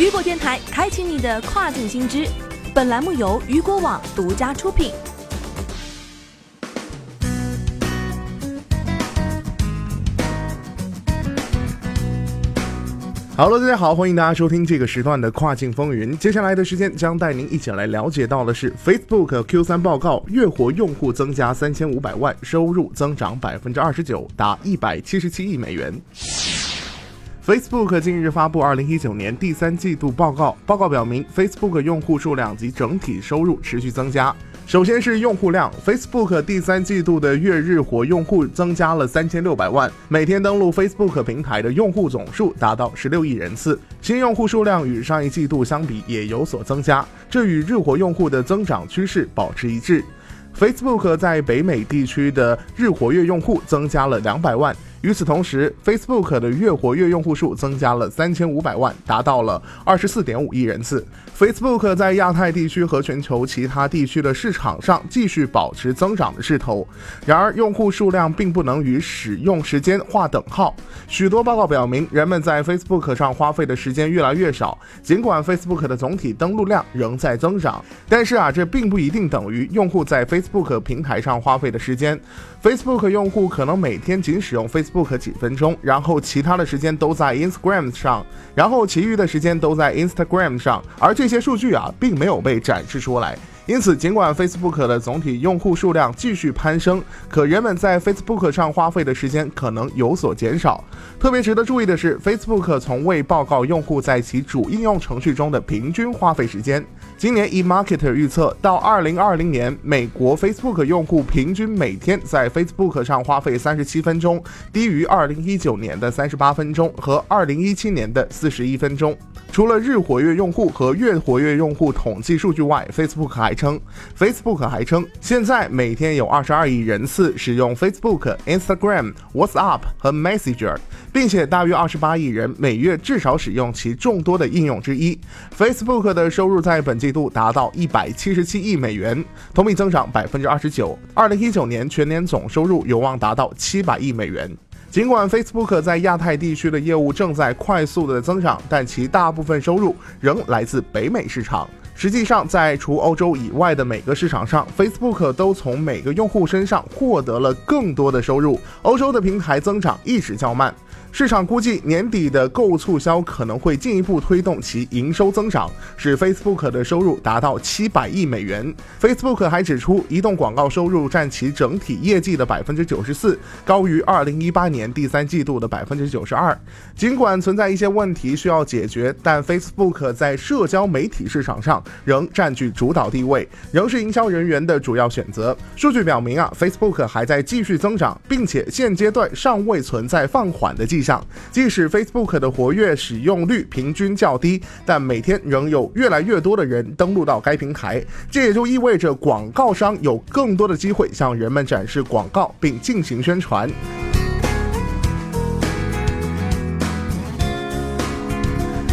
雨果电台开启你的跨境新知。本栏目由雨果网独家出品。Hello，大家好，欢迎大家收听这个时段的跨境风云。接下来的时间将带您一起来了解到的是 Facebook Q3 报告，月活用户增加三千五百万，收入增长百分之二十九，达一百七十七亿美元。Facebook 近日发布二零一九年第三季度报告，报告表明，Facebook 用户数量及整体收入持续增加。首先是用户量，Facebook 第三季度的月日活用户增加了三千六百万，每天登录 Facebook 平台的用户总数达到十六亿人次，新用户数量与上一季度相比也有所增加，这与日活用户的增长趋势保持一致。Facebook 在北美地区的日活跃用户增加了两百万。与此同时，Facebook 的月活跃用户数增加了三千五百万，达到了二十四点五亿人次。Facebook 在亚太地区和全球其他地区的市场上继续保持增长的势头。然而，用户数量并不能与使用时间划等号。许多报告表明，人们在 Facebook 上花费的时间越来越少。尽管 Facebook 的总体登录量仍在增长，但是啊，这并不一定等于用户在 Facebook 平台上花费的时间。Facebook 用户可能每天仅使用 Facebook book 几分钟，然后其他的时间都在 Instagram 上，然后其余的时间都在 Instagram 上，而这些数据啊，并没有被展示出来。因此，尽管 Facebook 的总体用户数量继续攀升，可人们在 Facebook 上花费的时间可能有所减少。特别值得注意的是，Facebook 从未报告用户在其主应用程序中的平均花费时间。今年，eMarketer 预测，到二零二零年，美国 Facebook 用户平均每天在 Facebook 上花费三十七分钟，低于二零一九年的三十八分钟和二零一七年的四十一分钟。除了日活跃用户和月活跃用户统计数据外，Facebook 还称，Facebook 还称，现在每天有22亿人次使用 Facebook、Instagram、WhatsApp 和 Messenger，并且大约28亿人每月至少使用其众多的应用之一。Facebook 的收入在本季度达到177亿美元，同比增长29%。2019年全年总收入有望达到700亿美元。尽管 Facebook 在亚太地区的业务正在快速的增长，但其大部分收入仍来自北美市场。实际上，在除欧洲以外的每个市场上，Facebook 都从每个用户身上获得了更多的收入。欧洲的平台增长一直较慢。市场估计年底的购物促销可能会进一步推动其营收增长，使 Facebook 的收入达到七百亿美元。Facebook 还指出，移动广告收入占其整体业绩的百分之九十四，高于二零一八年第三季度的百分之九十二。尽管存在一些问题需要解决，但 Facebook 在社交媒体市场上仍占据主导地位，仍是营销人员的主要选择。数据表明啊，Facebook 还在继续增长，并且现阶段尚未存在放缓的迹。上，即使 Facebook 的活跃使用率平均较低，但每天仍有越来越多的人登录到该平台。这也就意味着广告商有更多的机会向人们展示广告并进行宣传。